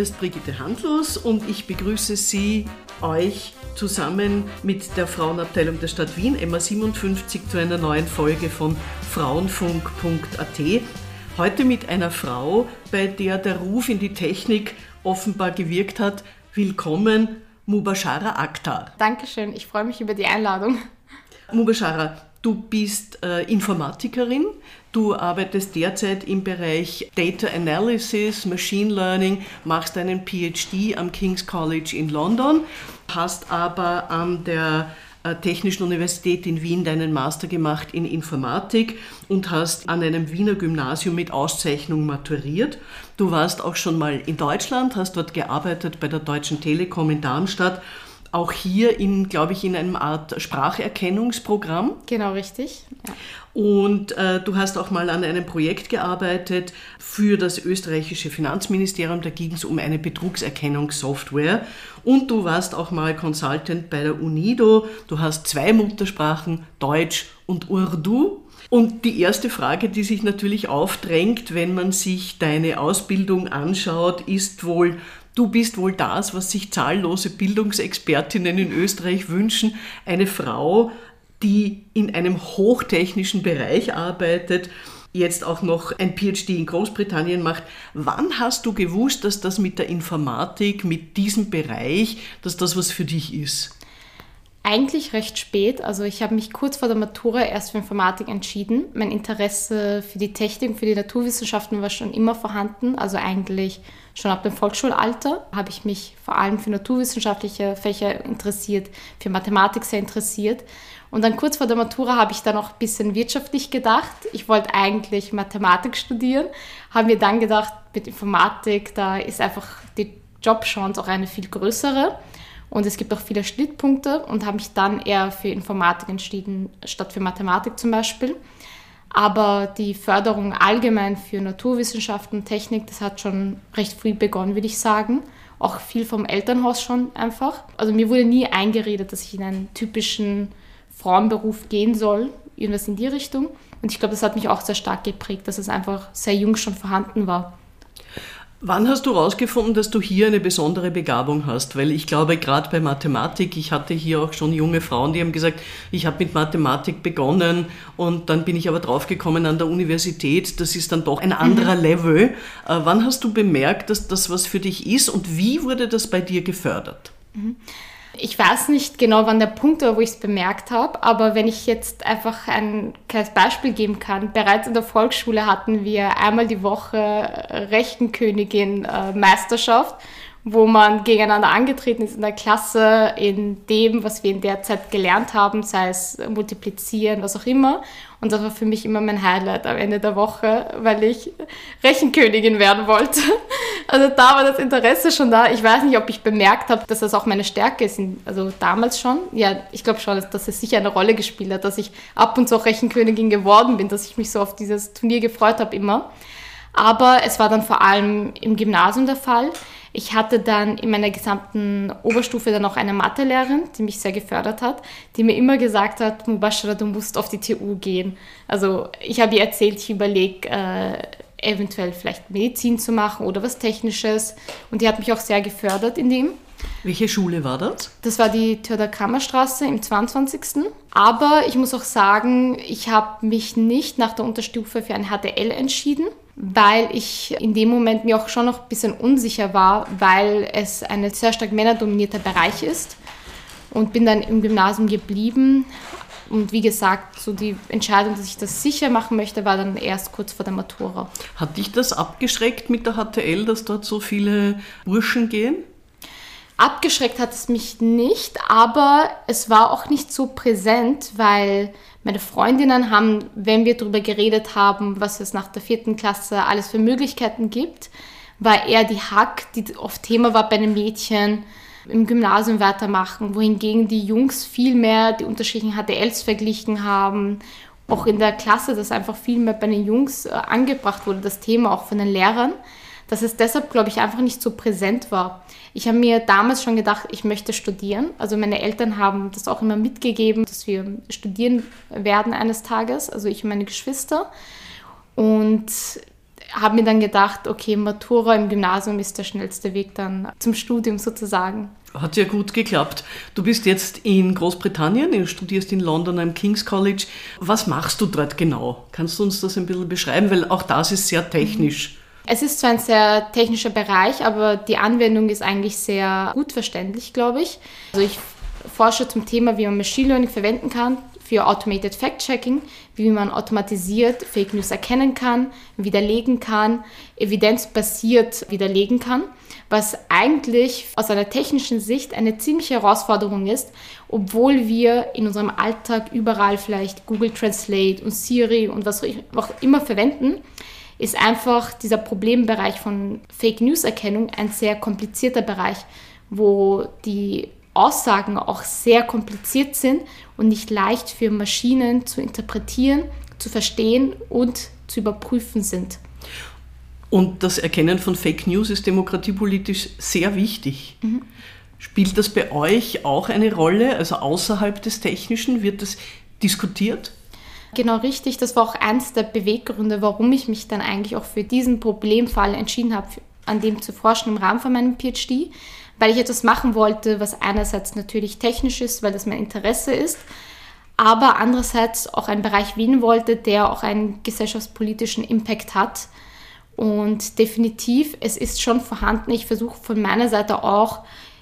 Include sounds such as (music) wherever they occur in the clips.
Hier ist Brigitte Handlos und ich begrüße Sie, euch zusammen mit der Frauenabteilung der Stadt Wien, Emma 57, zu einer neuen Folge von Frauenfunk.at. Heute mit einer Frau, bei der der Ruf in die Technik offenbar gewirkt hat. Willkommen, Mubashara Akhtar. Dankeschön, ich freue mich über die Einladung. Mubashara, du bist äh, Informatikerin, Du arbeitest derzeit im Bereich Data Analysis, Machine Learning, machst einen PhD am King's College in London, hast aber an der äh, Technischen Universität in Wien deinen Master gemacht in Informatik und hast an einem Wiener Gymnasium mit Auszeichnung maturiert. Du warst auch schon mal in Deutschland, hast dort gearbeitet bei der Deutschen Telekom in Darmstadt auch hier in, glaube ich, in einem Art Spracherkennungsprogramm. Genau, richtig. Ja. Und äh, du hast auch mal an einem Projekt gearbeitet für das österreichische Finanzministerium. Da ging es um eine Betrugserkennungssoftware. Und du warst auch mal Consultant bei der UNIDO. Du hast zwei Muttersprachen, Deutsch und Urdu. Und die erste Frage, die sich natürlich aufdrängt, wenn man sich deine Ausbildung anschaut, ist wohl, Du bist wohl das, was sich zahllose Bildungsexpertinnen in Österreich wünschen, eine Frau, die in einem hochtechnischen Bereich arbeitet, jetzt auch noch ein PhD in Großbritannien macht. Wann hast du gewusst, dass das mit der Informatik, mit diesem Bereich, dass das was für dich ist? Eigentlich recht spät. Also ich habe mich kurz vor der Matura erst für Informatik entschieden. Mein Interesse für die Technik, für die Naturwissenschaften war schon immer vorhanden. Also eigentlich schon ab dem Volksschulalter habe ich mich vor allem für naturwissenschaftliche Fächer interessiert, für Mathematik sehr interessiert. Und dann kurz vor der Matura habe ich dann auch ein bisschen wirtschaftlich gedacht. Ich wollte eigentlich Mathematik studieren, habe mir dann gedacht, mit Informatik, da ist einfach die Jobchance auch eine viel größere. Und es gibt auch viele Schnittpunkte und habe mich dann eher für Informatik entschieden, statt für Mathematik zum Beispiel. Aber die Förderung allgemein für Naturwissenschaften Technik, das hat schon recht früh begonnen, würde ich sagen. Auch viel vom Elternhaus schon einfach. Also mir wurde nie eingeredet, dass ich in einen typischen Frauenberuf gehen soll, irgendwas in die Richtung. Und ich glaube, das hat mich auch sehr stark geprägt, dass es einfach sehr jung schon vorhanden war. Wann hast du herausgefunden, dass du hier eine besondere Begabung hast? Weil ich glaube, gerade bei Mathematik, ich hatte hier auch schon junge Frauen, die haben gesagt, ich habe mit Mathematik begonnen und dann bin ich aber draufgekommen an der Universität, das ist dann doch ein anderer mhm. Level. Äh, wann hast du bemerkt, dass das was für dich ist und wie wurde das bei dir gefördert? Mhm. Ich weiß nicht genau, wann der Punkt war, wo ich es bemerkt habe, aber wenn ich jetzt einfach ein kleines Beispiel geben kann. Bereits in der Volksschule hatten wir einmal die Woche Rechenkönigin äh, Meisterschaft wo man gegeneinander angetreten ist in der Klasse, in dem, was wir in der Zeit gelernt haben, sei es multiplizieren, was auch immer. Und das war für mich immer mein Highlight am Ende der Woche, weil ich Rechenkönigin werden wollte. Also da war das Interesse schon da. Ich weiß nicht, ob ich bemerkt habe, dass das auch meine Stärke ist. Also damals schon. Ja, ich glaube schon, dass es sicher eine Rolle gespielt hat, dass ich ab und zu auch Rechenkönigin geworden bin, dass ich mich so auf dieses Turnier gefreut habe immer. Aber es war dann vor allem im Gymnasium der Fall. Ich hatte dann in meiner gesamten Oberstufe dann auch eine Mathelehrerin, die mich sehr gefördert hat, die mir immer gesagt hat, Mubashara, du musst auf die TU gehen. Also ich habe ihr erzählt, ich überlege, äh, eventuell vielleicht Medizin zu machen oder was Technisches. Und die hat mich auch sehr gefördert in dem. Welche Schule war das? Das war die Theodor Kammerstraße im 22. Aber ich muss auch sagen, ich habe mich nicht nach der Unterstufe für ein HTL entschieden, weil ich in dem Moment mir auch schon noch ein bisschen unsicher war, weil es ein sehr stark männerdominierter Bereich ist. Und bin dann im Gymnasium geblieben. Und wie gesagt, so die Entscheidung, dass ich das sicher machen möchte, war dann erst kurz vor der Matura. Hat dich das abgeschreckt mit der HTL, dass dort so viele Burschen gehen? Abgeschreckt hat es mich nicht, aber es war auch nicht so präsent, weil meine Freundinnen haben, wenn wir darüber geredet haben, was es nach der vierten Klasse alles für Möglichkeiten gibt, war eher die Hack, die oft Thema war bei den Mädchen, im Gymnasium weitermachen, wohingegen die Jungs viel mehr die unterschiedlichen HDLs verglichen haben. Auch in der Klasse, das einfach viel mehr bei den Jungs äh, angebracht wurde, das Thema auch von den Lehrern dass es deshalb, glaube ich, einfach nicht so präsent war. Ich habe mir damals schon gedacht, ich möchte studieren. Also meine Eltern haben das auch immer mitgegeben, dass wir studieren werden eines Tages, also ich und meine Geschwister. Und habe mir dann gedacht, okay, Matura im Gymnasium ist der schnellste Weg dann zum Studium sozusagen. Hat ja gut geklappt. Du bist jetzt in Großbritannien, du studierst in London am King's College. Was machst du dort genau? Kannst du uns das ein bisschen beschreiben? Weil auch das ist sehr technisch. Es ist zwar ein sehr technischer Bereich, aber die Anwendung ist eigentlich sehr gut verständlich, glaube ich. Also ich forsche zum Thema, wie man Machine Learning verwenden kann für Automated Fact-Checking, wie man automatisiert Fake News erkennen kann, widerlegen kann, evidenzbasiert widerlegen kann, was eigentlich aus einer technischen Sicht eine ziemliche Herausforderung ist, obwohl wir in unserem Alltag überall vielleicht Google Translate und Siri und was auch immer verwenden, ist einfach dieser Problembereich von Fake News Erkennung ein sehr komplizierter Bereich, wo die Aussagen auch sehr kompliziert sind und nicht leicht für Maschinen zu interpretieren, zu verstehen und zu überprüfen sind. Und das Erkennen von Fake News ist demokratiepolitisch sehr wichtig. Mhm. Spielt das bei euch auch eine Rolle, also außerhalb des Technischen? Wird das diskutiert? Genau richtig. Das war auch eins der Beweggründe, warum ich mich dann eigentlich auch für diesen Problemfall entschieden habe, an dem zu forschen im Rahmen von meinem PhD weil ich etwas machen wollte, was einerseits natürlich technisch ist, weil das mein Interesse ist, aber andererseits auch einen Bereich wählen wollte, der auch einen gesellschaftspolitischen Impact hat. Und definitiv, es ist schon vorhanden. Ich versuche von meiner Seite auch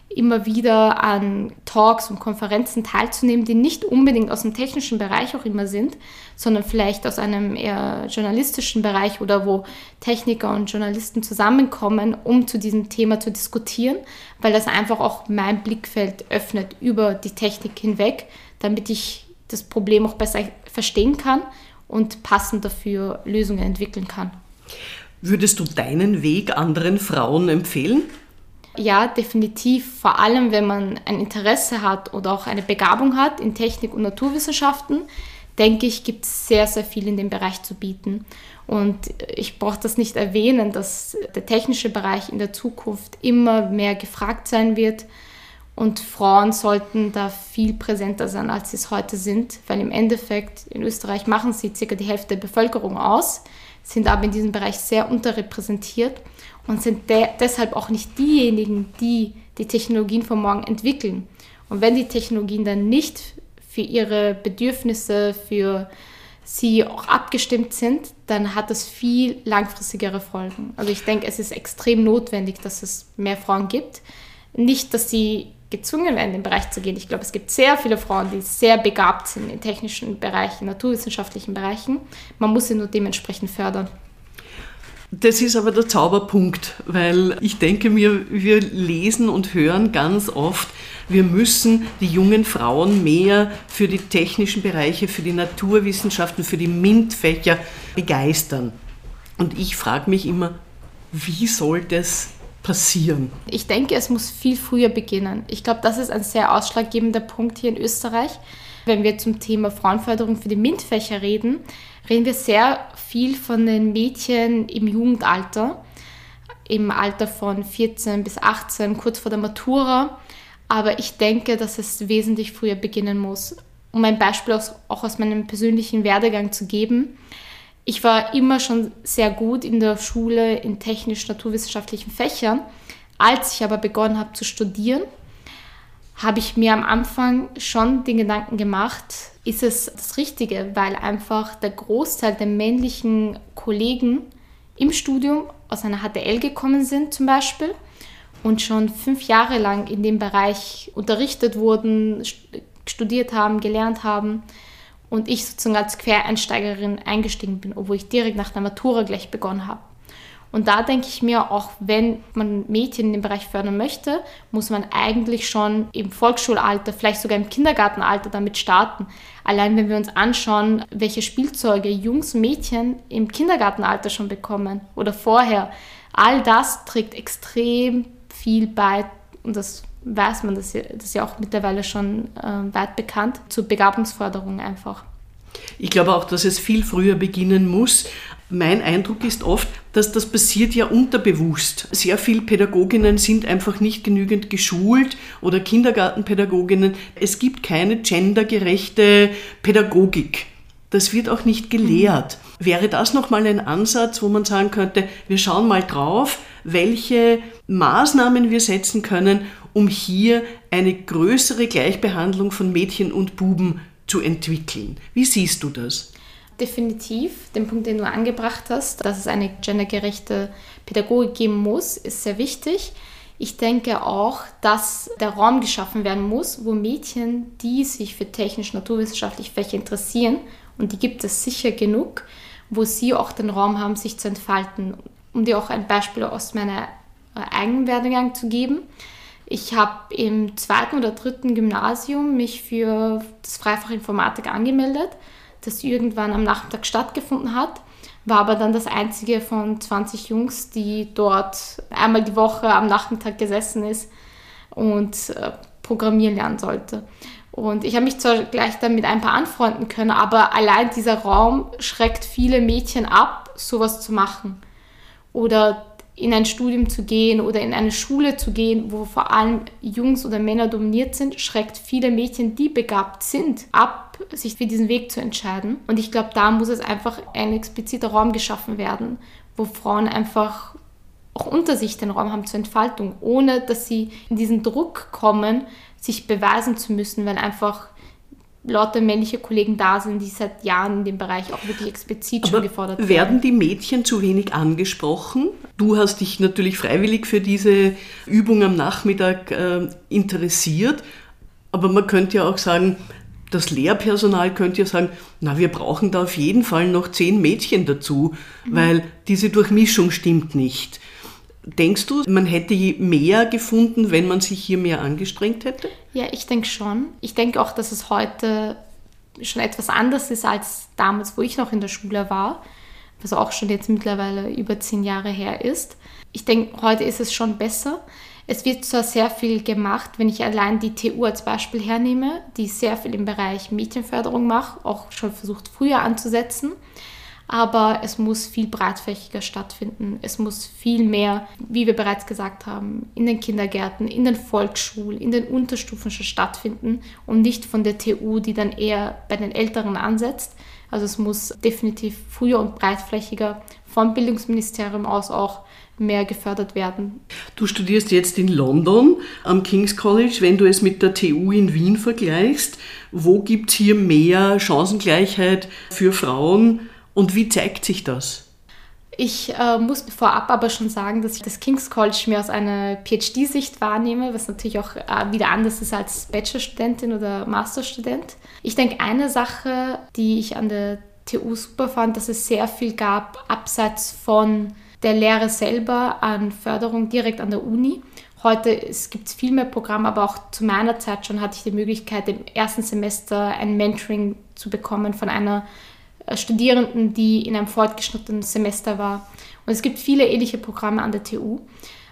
immer wieder an Talks und Konferenzen teilzunehmen, die nicht unbedingt aus dem technischen Bereich auch immer sind, sondern vielleicht aus einem eher journalistischen Bereich oder wo Techniker und Journalisten zusammenkommen, um zu diesem Thema zu diskutieren, weil das einfach auch mein Blickfeld öffnet über die Technik hinweg, damit ich das Problem auch besser verstehen kann und passend dafür Lösungen entwickeln kann. Würdest du deinen Weg anderen Frauen empfehlen? Ja, definitiv, vor allem wenn man ein Interesse hat oder auch eine Begabung hat in Technik und Naturwissenschaften, denke ich, gibt es sehr, sehr viel in dem Bereich zu bieten. Und ich brauche das nicht erwähnen, dass der technische Bereich in der Zukunft immer mehr gefragt sein wird. Und Frauen sollten da viel präsenter sein, als sie es heute sind, weil im Endeffekt in Österreich machen sie circa die Hälfte der Bevölkerung aus, sind aber in diesem Bereich sehr unterrepräsentiert und sind de deshalb auch nicht diejenigen, die die Technologien von morgen entwickeln. Und wenn die Technologien dann nicht für ihre Bedürfnisse, für sie auch abgestimmt sind, dann hat das viel langfristigere Folgen. Also ich denke, es ist extrem notwendig, dass es mehr Frauen gibt. Nicht, dass sie gezwungen werden, in den Bereich zu gehen. Ich glaube, es gibt sehr viele Frauen, die sehr begabt sind in technischen Bereichen, naturwissenschaftlichen Bereichen. Man muss sie nur dementsprechend fördern. Das ist aber der Zauberpunkt, weil ich denke mir, wir lesen und hören ganz oft, wir müssen die jungen Frauen mehr für die technischen Bereiche, für die Naturwissenschaften, für die MINT-Fächer begeistern. Und ich frage mich immer, wie soll das passieren? Ich denke, es muss viel früher beginnen. Ich glaube, das ist ein sehr ausschlaggebender Punkt hier in Österreich. Wenn wir zum Thema Frauenförderung für die MINT-Fächer reden, reden wir sehr viel von den Mädchen im Jugendalter, im Alter von 14 bis 18, kurz vor der Matura. Aber ich denke, dass es wesentlich früher beginnen muss. Um ein Beispiel auch aus meinem persönlichen Werdegang zu geben. Ich war immer schon sehr gut in der Schule in technisch-naturwissenschaftlichen Fächern. Als ich aber begonnen habe zu studieren, habe ich mir am Anfang schon den Gedanken gemacht, ist es das Richtige, weil einfach der Großteil der männlichen Kollegen im Studium aus einer HTL gekommen sind zum Beispiel und schon fünf Jahre lang in dem Bereich unterrichtet wurden, studiert haben, gelernt haben und ich sozusagen als Quereinsteigerin eingestiegen bin, obwohl ich direkt nach der Matura gleich begonnen habe. Und da denke ich mir, auch wenn man Mädchen in dem Bereich fördern möchte, muss man eigentlich schon im Volksschulalter, vielleicht sogar im Kindergartenalter damit starten. Allein wenn wir uns anschauen, welche Spielzeuge Jungs Mädchen im Kindergartenalter schon bekommen oder vorher, all das trägt extrem viel bei und das weiß man, das ist ja auch mittlerweile schon äh, weit bekannt, zur Begabungsförderung einfach. Ich glaube auch, dass es viel früher beginnen muss. Mein Eindruck ist oft, dass das passiert ja unterbewusst. Sehr viele Pädagoginnen sind einfach nicht genügend geschult oder Kindergartenpädagoginnen. Es gibt keine gendergerechte Pädagogik. Das wird auch nicht gelehrt. Wäre das nochmal ein Ansatz, wo man sagen könnte, wir schauen mal drauf, welche Maßnahmen wir setzen können, um hier eine größere Gleichbehandlung von Mädchen und Buben zu entwickeln. Wie siehst du das? Definitiv. Den Punkt, den du angebracht hast, dass es eine gendergerechte Pädagogik geben muss, ist sehr wichtig. Ich denke auch, dass der Raum geschaffen werden muss, wo Mädchen, die sich für technisch-naturwissenschaftliche Fächer interessieren, und die gibt es sicher genug, wo sie auch den Raum haben, sich zu entfalten. Um dir auch ein Beispiel aus meiner äh, eigenen Werdegang zu geben. Ich habe im zweiten oder dritten Gymnasium mich für das Freifach Informatik angemeldet, das irgendwann am Nachmittag stattgefunden hat, war aber dann das einzige von 20 Jungs, die dort einmal die Woche am Nachmittag gesessen ist und äh, programmieren lernen sollte. Und ich habe mich zwar gleich dann mit ein paar anfreunden können, aber allein dieser Raum schreckt viele Mädchen ab, sowas zu machen. Oder in ein Studium zu gehen oder in eine Schule zu gehen, wo vor allem Jungs oder Männer dominiert sind, schreckt viele Mädchen, die begabt sind, ab, sich für diesen Weg zu entscheiden. Und ich glaube, da muss es einfach ein expliziter Raum geschaffen werden, wo Frauen einfach auch unter sich den Raum haben zur Entfaltung, ohne dass sie in diesen Druck kommen, sich beweisen zu müssen, weil einfach lauter männliche Kollegen da sind, die seit Jahren in dem Bereich auch wirklich explizit Aber schon gefordert werden. Werden die Mädchen zu wenig angesprochen? Du hast dich natürlich freiwillig für diese Übung am Nachmittag äh, interessiert, aber man könnte ja auch sagen, das Lehrpersonal könnte ja sagen, na, wir brauchen da auf jeden Fall noch zehn Mädchen dazu, mhm. weil diese Durchmischung stimmt nicht. Denkst du, man hätte mehr gefunden, wenn man sich hier mehr angestrengt hätte? Ja, ich denke schon. Ich denke auch, dass es heute schon etwas anders ist als damals, wo ich noch in der Schule war, was auch schon jetzt mittlerweile über zehn Jahre her ist. Ich denke, heute ist es schon besser. Es wird zwar sehr viel gemacht, wenn ich allein die TU als Beispiel hernehme, die sehr viel im Bereich Mädchenförderung macht, auch schon versucht früher anzusetzen aber es muss viel breitflächiger stattfinden. Es muss viel mehr, wie wir bereits gesagt haben, in den Kindergärten, in den Volksschulen, in den Unterstufen schon stattfinden und nicht von der TU, die dann eher bei den Älteren ansetzt. Also es muss definitiv früher und breitflächiger vom Bildungsministerium aus auch mehr gefördert werden. Du studierst jetzt in London am King's College. Wenn du es mit der TU in Wien vergleichst, wo gibt es hier mehr Chancengleichheit für Frauen und wie zeigt sich das? Ich äh, muss vorab aber schon sagen, dass ich das King's College mehr aus einer PhD-Sicht wahrnehme, was natürlich auch äh, wieder anders ist als Bachelorstudentin oder Masterstudent. Ich denke, eine Sache, die ich an der TU super fand, dass es sehr viel gab, abseits von der Lehre selber an Förderung direkt an der Uni. Heute gibt es viel mehr Programme, aber auch zu meiner Zeit schon hatte ich die Möglichkeit, im ersten Semester ein Mentoring zu bekommen von einer Studierenden, die in einem fortgeschrittenen Semester war. Und es gibt viele ähnliche Programme an der TU.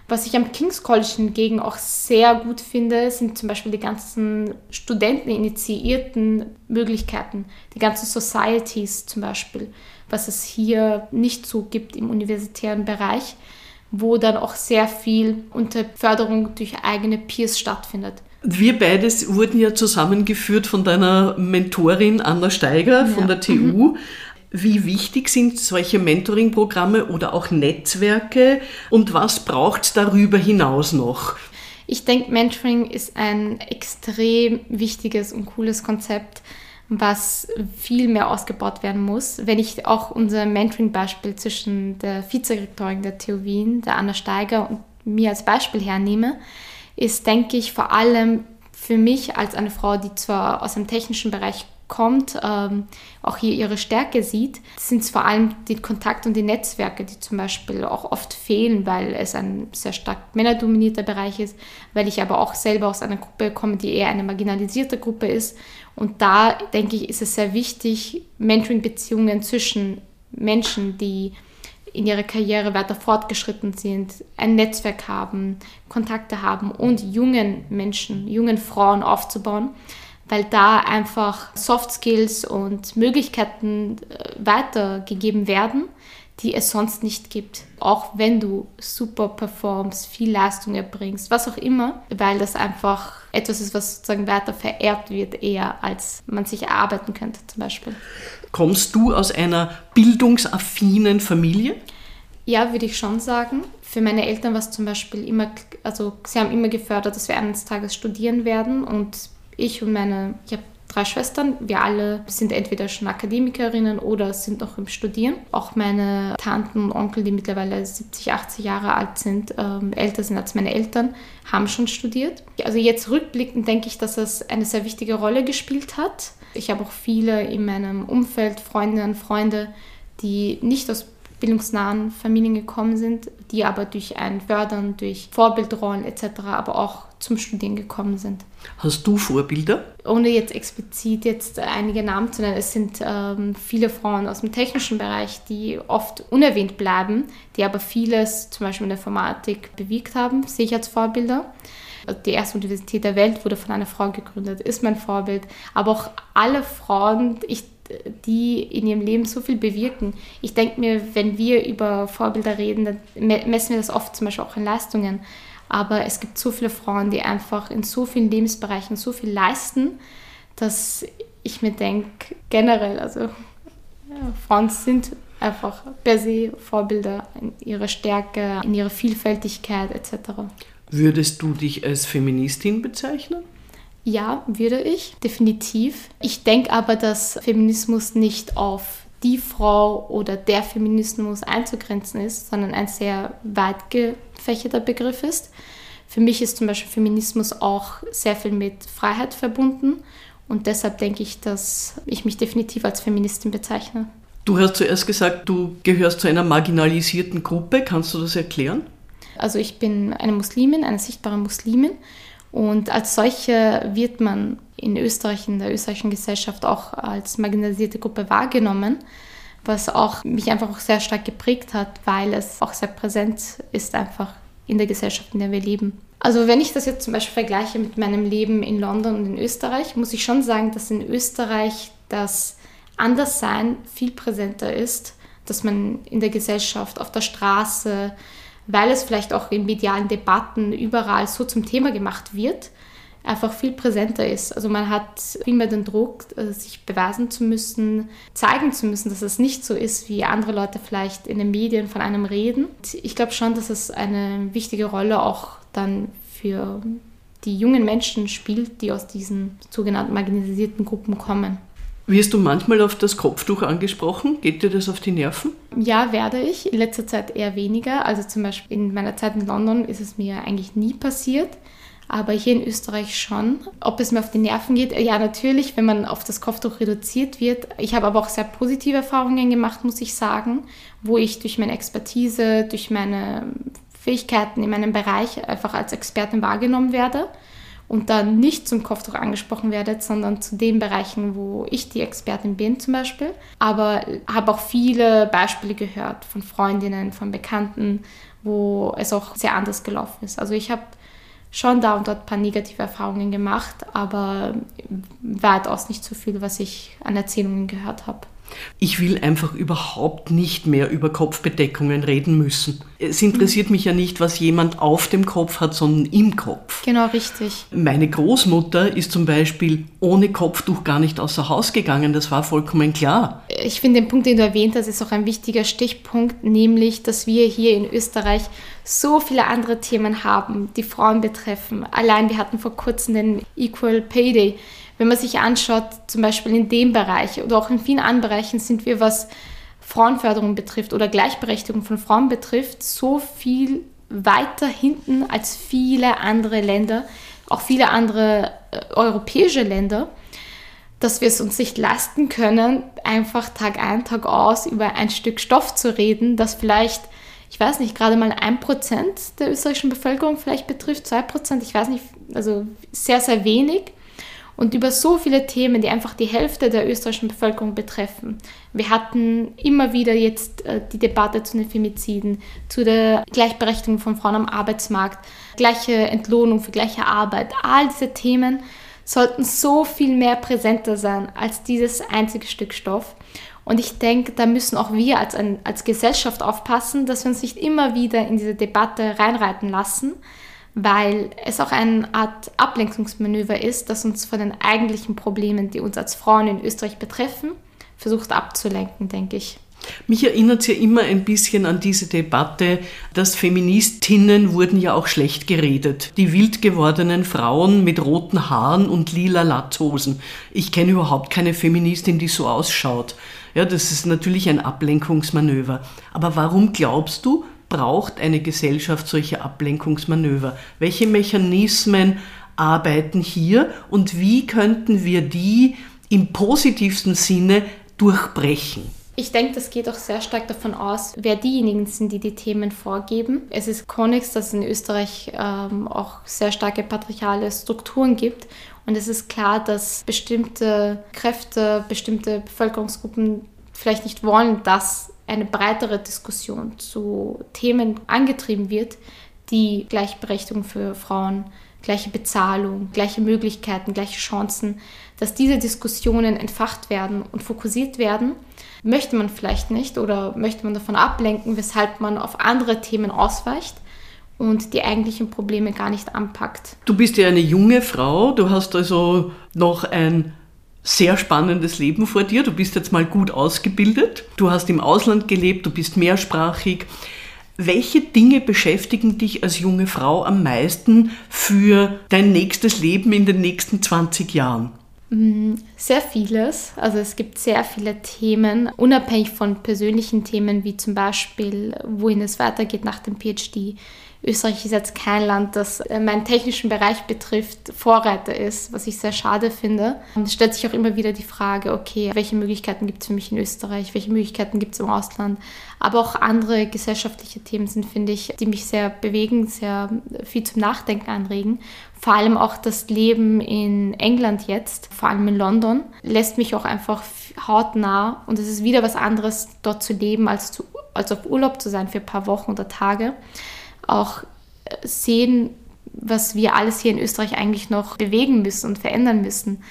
Was ich am King's College hingegen auch sehr gut finde, sind zum Beispiel die ganzen studenteninitiierten Möglichkeiten, die ganzen Societies zum Beispiel, was es hier nicht so gibt im universitären Bereich, wo dann auch sehr viel unter Förderung durch eigene Peers stattfindet. Wir beides wurden ja zusammengeführt von deiner Mentorin Anna Steiger von ja. der TU. Mhm. Wie wichtig sind solche Mentoring-Programme oder auch Netzwerke und was braucht es darüber hinaus noch? Ich denke, Mentoring ist ein extrem wichtiges und cooles Konzept, was viel mehr ausgebaut werden muss. Wenn ich auch unser Mentoring-Beispiel zwischen der Vizerektorin der TU Wien, der Anna Steiger und mir als Beispiel hernehme, ist, denke ich, vor allem für mich als eine Frau, die zwar aus dem technischen Bereich kommt, ähm, auch hier ihre Stärke sieht, sind es vor allem die Kontakte und die Netzwerke, die zum Beispiel auch oft fehlen, weil es ein sehr stark männerdominierter Bereich ist, weil ich aber auch selber aus einer Gruppe komme, die eher eine marginalisierte Gruppe ist. Und da, denke ich, ist es sehr wichtig, Mentoring-Beziehungen zwischen Menschen, die in ihrer Karriere weiter fortgeschritten sind, ein Netzwerk haben, Kontakte haben und jungen Menschen, jungen Frauen aufzubauen, weil da einfach Soft Skills und Möglichkeiten äh, weitergegeben werden, die es sonst nicht gibt. Auch wenn du super performst, viel Leistung erbringst, was auch immer, weil das einfach etwas ist, was sozusagen weiter vererbt wird, eher als man sich erarbeiten könnte zum Beispiel. Kommst du aus einer bildungsaffinen Familie? Ja, würde ich schon sagen. Für meine Eltern war es zum Beispiel immer, also sie haben immer gefördert, dass wir eines Tages studieren werden und ich und meine, ich habe drei Schwestern. Wir alle sind entweder schon Akademikerinnen oder sind noch im Studieren. Auch meine Tanten und Onkel, die mittlerweile 70, 80 Jahre alt sind, ähm, älter sind als meine Eltern, haben schon studiert. Also jetzt rückblickend denke ich, dass es eine sehr wichtige Rolle gespielt hat. Ich habe auch viele in meinem Umfeld, Freundinnen, Freunde, die nicht aus bildungsnahen Familien gekommen sind, die aber durch ein Fördern, durch Vorbildrollen etc., aber auch zum Studieren gekommen sind. Hast du Vorbilder? Ohne jetzt explizit jetzt einige Namen zu nennen, es sind ähm, viele Frauen aus dem technischen Bereich, die oft unerwähnt bleiben, die aber vieles, zum Beispiel in der Informatik, bewegt haben, sehe ich als Vorbilder. Die erste Universität der Welt wurde von einer Frau gegründet, ist mein Vorbild. Aber auch alle Frauen, ich die in ihrem Leben so viel bewirken. Ich denke mir, wenn wir über Vorbilder reden, dann messen wir das oft zum Beispiel auch in Leistungen. Aber es gibt so viele Frauen, die einfach in so vielen Lebensbereichen so viel leisten, dass ich mir denke, generell, also ja, Frauen sind einfach per se Vorbilder in ihrer Stärke, in ihrer Vielfältigkeit etc. Würdest du dich als Feministin bezeichnen? Ja, würde ich, definitiv. Ich denke aber, dass Feminismus nicht auf die Frau oder der Feminismus einzugrenzen ist, sondern ein sehr weit gefächerter Begriff ist. Für mich ist zum Beispiel Feminismus auch sehr viel mit Freiheit verbunden und deshalb denke ich, dass ich mich definitiv als Feministin bezeichne. Du hast zuerst gesagt, du gehörst zu einer marginalisierten Gruppe. Kannst du das erklären? Also ich bin eine Muslimin, eine sichtbare Muslimin und als solche wird man in Österreich, in der österreichischen Gesellschaft auch als marginalisierte Gruppe wahrgenommen, was auch mich einfach auch sehr stark geprägt hat, weil es auch sehr präsent ist einfach in der Gesellschaft, in der wir leben. Also wenn ich das jetzt zum Beispiel vergleiche mit meinem Leben in London und in Österreich, muss ich schon sagen, dass in Österreich das Anderssein viel präsenter ist, dass man in der Gesellschaft, auf der Straße, weil es vielleicht auch in medialen Debatten überall so zum Thema gemacht wird, einfach viel präsenter ist. Also man hat viel mehr den Druck, äh, sich beweisen zu müssen, zeigen zu müssen, dass es nicht so ist, wie andere Leute vielleicht in den Medien von einem reden. Ich glaube schon, dass es eine wichtige Rolle auch dann für die jungen Menschen spielt, die aus diesen sogenannten marginalisierten Gruppen kommen. Wirst du manchmal auf das Kopftuch angesprochen? Geht dir das auf die Nerven? Ja, werde ich. In letzter Zeit eher weniger. Also zum Beispiel in meiner Zeit in London ist es mir eigentlich nie passiert. Aber hier in Österreich schon. Ob es mir auf die Nerven geht? Ja, natürlich, wenn man auf das Kopftuch reduziert wird. Ich habe aber auch sehr positive Erfahrungen gemacht, muss ich sagen, wo ich durch meine Expertise, durch meine Fähigkeiten in meinem Bereich einfach als Expertin wahrgenommen werde und dann nicht zum Kopftuch angesprochen werde, sondern zu den Bereichen, wo ich die Expertin bin zum Beispiel. Aber habe auch viele Beispiele gehört von Freundinnen, von Bekannten, wo es auch sehr anders gelaufen ist. Also ich habe schon da und dort ein paar negative Erfahrungen gemacht, aber weitaus nicht so viel, was ich an Erzählungen gehört habe. Ich will einfach überhaupt nicht mehr über Kopfbedeckungen reden müssen. Es interessiert mich ja nicht, was jemand auf dem Kopf hat, sondern im Kopf. Genau, richtig. Meine Großmutter ist zum Beispiel ohne Kopftuch gar nicht außer Haus gegangen, das war vollkommen klar. Ich finde den Punkt, den du erwähnt hast, ist auch ein wichtiger Stichpunkt, nämlich, dass wir hier in Österreich so viele andere Themen haben, die Frauen betreffen. Allein wir hatten vor kurzem den Equal Pay Day wenn man sich anschaut, zum Beispiel in dem Bereich oder auch in vielen anderen Bereichen sind wir, was Frauenförderung betrifft oder Gleichberechtigung von Frauen betrifft, so viel weiter hinten als viele andere Länder, auch viele andere äh, europäische Länder, dass wir es uns nicht leisten können, einfach Tag ein, Tag aus über ein Stück Stoff zu reden, das vielleicht, ich weiß nicht, gerade mal ein Prozent der österreichischen Bevölkerung vielleicht betrifft, zwei Prozent, ich weiß nicht, also sehr, sehr wenig und über so viele Themen, die einfach die Hälfte der österreichischen Bevölkerung betreffen. Wir hatten immer wieder jetzt äh, die Debatte zu den Femiziden, zu der Gleichberechtigung von Frauen am Arbeitsmarkt, gleiche Entlohnung für gleiche Arbeit. All diese Themen sollten so viel mehr präsenter sein als dieses einzige Stück Stoff. Und ich denke, da müssen auch wir als, ein, als Gesellschaft aufpassen, dass wir uns nicht immer wieder in diese Debatte reinreiten lassen, weil es auch eine Art Ablenkungsmanöver ist, das uns von den eigentlichen Problemen, die uns als Frauen in Österreich betreffen, versucht abzulenken, denke ich. Mich erinnert es ja immer ein bisschen an diese Debatte, dass Feministinnen wurden ja auch schlecht geredet. Die wild gewordenen Frauen mit roten Haaren und lila Latzhosen. Ich kenne überhaupt keine Feministin, die so ausschaut. Ja, das ist natürlich ein Ablenkungsmanöver. Aber warum glaubst du, braucht eine Gesellschaft solche Ablenkungsmanöver? Welche Mechanismen arbeiten hier und wie könnten wir die im positivsten Sinne durchbrechen? Ich denke, das geht auch sehr stark davon aus, wer diejenigen sind, die die Themen vorgeben. Es ist Konix, dass es in Österreich ähm, auch sehr starke patriarchale Strukturen gibt. Und es ist klar, dass bestimmte Kräfte, bestimmte Bevölkerungsgruppen vielleicht nicht wollen, dass eine breitere Diskussion zu Themen angetrieben wird, die Gleichberechtigung für Frauen, gleiche Bezahlung, gleiche Möglichkeiten, gleiche Chancen, dass diese Diskussionen entfacht werden und fokussiert werden möchte man vielleicht nicht oder möchte man davon ablenken, weshalb man auf andere Themen ausweicht und die eigentlichen Probleme gar nicht anpackt. Du bist ja eine junge Frau, du hast also noch ein sehr spannendes Leben vor dir. Du bist jetzt mal gut ausgebildet, du hast im Ausland gelebt, du bist mehrsprachig. Welche Dinge beschäftigen dich als junge Frau am meisten für dein nächstes Leben in den nächsten 20 Jahren? Mm, sehr vieles. Also es gibt sehr viele Themen, unabhängig von persönlichen Themen, wie zum Beispiel, wohin es weitergeht nach dem PhD. Österreich ist jetzt kein Land, das äh, meinen technischen Bereich betrifft, Vorreiter ist, was ich sehr schade finde. Es stellt sich auch immer wieder die Frage, okay, welche Möglichkeiten gibt es für mich in Österreich, welche Möglichkeiten gibt es im Ausland. Aber auch andere gesellschaftliche Themen sind, finde ich, die mich sehr bewegen, sehr viel zum Nachdenken anregen. Vor allem auch das Leben in England jetzt, vor allem in London, lässt mich auch einfach hautnah und es ist wieder was anderes, dort zu leben, als, zu, als auf Urlaub zu sein für ein paar Wochen oder Tage auch äh, sehen, was wir alles hier in Österreich eigentlich noch bewegen müssen und verändern müssen,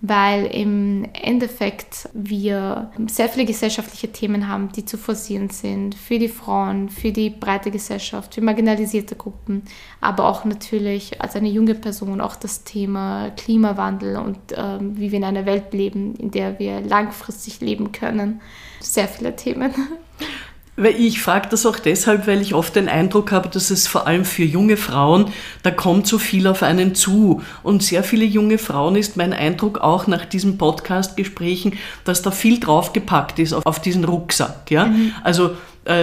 weil im Endeffekt wir sehr viele gesellschaftliche Themen haben, die zu forcieren sind für die Frauen, für die breite Gesellschaft, für marginalisierte Gruppen, aber auch natürlich als eine junge Person auch das Thema Klimawandel und äh, wie wir in einer Welt leben, in der wir langfristig leben können. Sehr viele Themen. (laughs) Weil ich frage das auch deshalb, weil ich oft den Eindruck habe, dass es vor allem für junge Frauen, da kommt so viel auf einen zu. Und sehr viele junge Frauen ist mein Eindruck auch nach diesen Podcast-Gesprächen, dass da viel draufgepackt ist auf, auf diesen Rucksack. Ja? Mhm. Also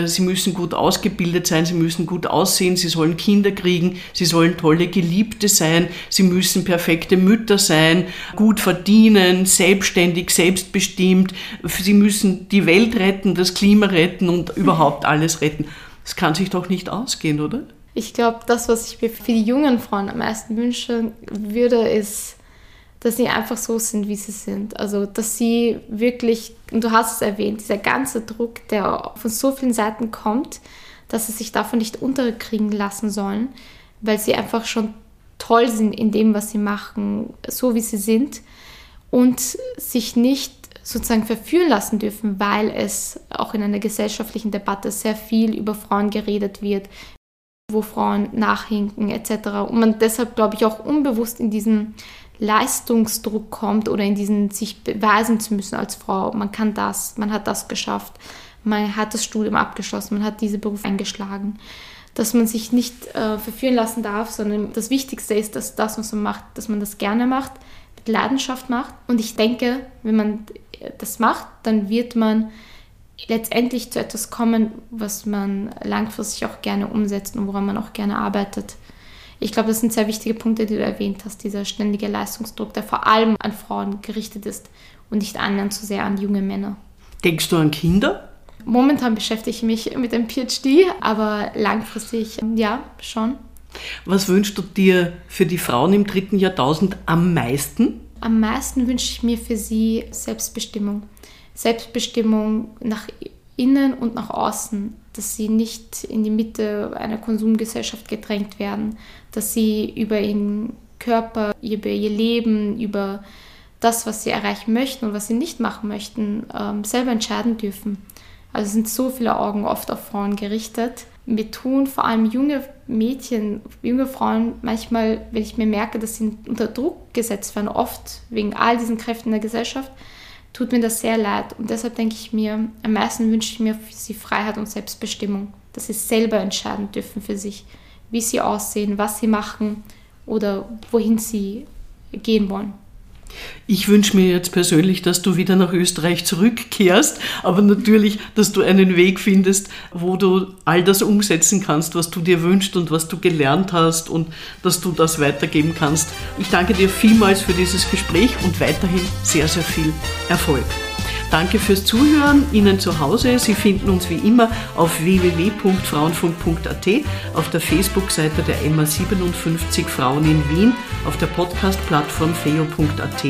sie müssen gut ausgebildet sein, sie müssen gut aussehen, sie sollen Kinder kriegen, sie sollen tolle Geliebte sein, sie müssen perfekte Mütter sein, gut verdienen, selbstständig, selbstbestimmt, sie müssen die Welt retten, das Klima retten und überhaupt alles retten. Das kann sich doch nicht ausgehen, oder? Ich glaube, das, was ich mir für die jungen Frauen am meisten wünschen würde, ist dass sie einfach so sind, wie sie sind. Also, dass sie wirklich, und du hast es erwähnt, dieser ganze Druck, der von so vielen Seiten kommt, dass sie sich davon nicht unterkriegen lassen sollen, weil sie einfach schon toll sind in dem, was sie machen, so wie sie sind und sich nicht sozusagen verführen lassen dürfen, weil es auch in einer gesellschaftlichen Debatte sehr viel über Frauen geredet wird, wo Frauen nachhinken etc. Und man deshalb, glaube ich, auch unbewusst in diesen Leistungsdruck kommt oder in diesen sich beweisen zu müssen als Frau. Man kann das, man hat das geschafft, man hat das Studium abgeschlossen, man hat diese Beruf eingeschlagen. Dass man sich nicht äh, verführen lassen darf, sondern das Wichtigste ist, dass das, was man macht, dass man das gerne macht, mit Leidenschaft macht. Und ich denke, wenn man das macht, dann wird man letztendlich zu etwas kommen, was man langfristig auch gerne umsetzt und woran man auch gerne arbeitet ich glaube, das sind sehr wichtige Punkte, die du erwähnt hast. Dieser ständige Leistungsdruck, der vor allem an Frauen gerichtet ist und nicht annähernd zu sehr an junge Männer. Denkst du an Kinder? Momentan beschäftige ich mich mit dem PhD, aber langfristig ja, schon. Was wünschst du dir für die Frauen im dritten Jahrtausend am meisten? Am meisten wünsche ich mir für sie Selbstbestimmung. Selbstbestimmung nach innen und nach außen dass sie nicht in die Mitte einer Konsumgesellschaft gedrängt werden, dass sie über ihren Körper, über ihr Leben, über das, was sie erreichen möchten und was sie nicht machen möchten, ähm, selber entscheiden dürfen. Also sind so viele Augen oft auf Frauen gerichtet. Mir tun vor allem junge Mädchen, junge Frauen manchmal, wenn ich mir merke, dass sie unter Druck gesetzt werden, oft wegen all diesen Kräften in der Gesellschaft, tut mir das sehr leid. Und deshalb denke ich mir, am meisten wünsche ich mir für sie Freiheit und Selbstbestimmung, dass sie selber entscheiden dürfen für sich, wie sie aussehen, was sie machen oder wohin sie gehen wollen. Ich wünsche mir jetzt persönlich, dass du wieder nach Österreich zurückkehrst, aber natürlich, dass du einen Weg findest, wo du all das umsetzen kannst, was du dir wünschst und was du gelernt hast und dass du das weitergeben kannst. Ich danke dir vielmals für dieses Gespräch und weiterhin sehr, sehr viel Erfolg. Danke fürs Zuhören Ihnen zu Hause. Sie finden uns wie immer auf www.frauenfunk.at, auf der Facebook-Seite der MA57 Frauen in Wien, auf der Podcast-Plattform feo.at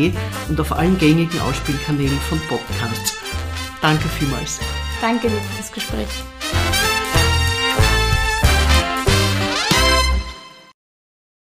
und auf allen gängigen Ausspielkanälen von Podcasts. Danke vielmals. Danke für das Gespräch.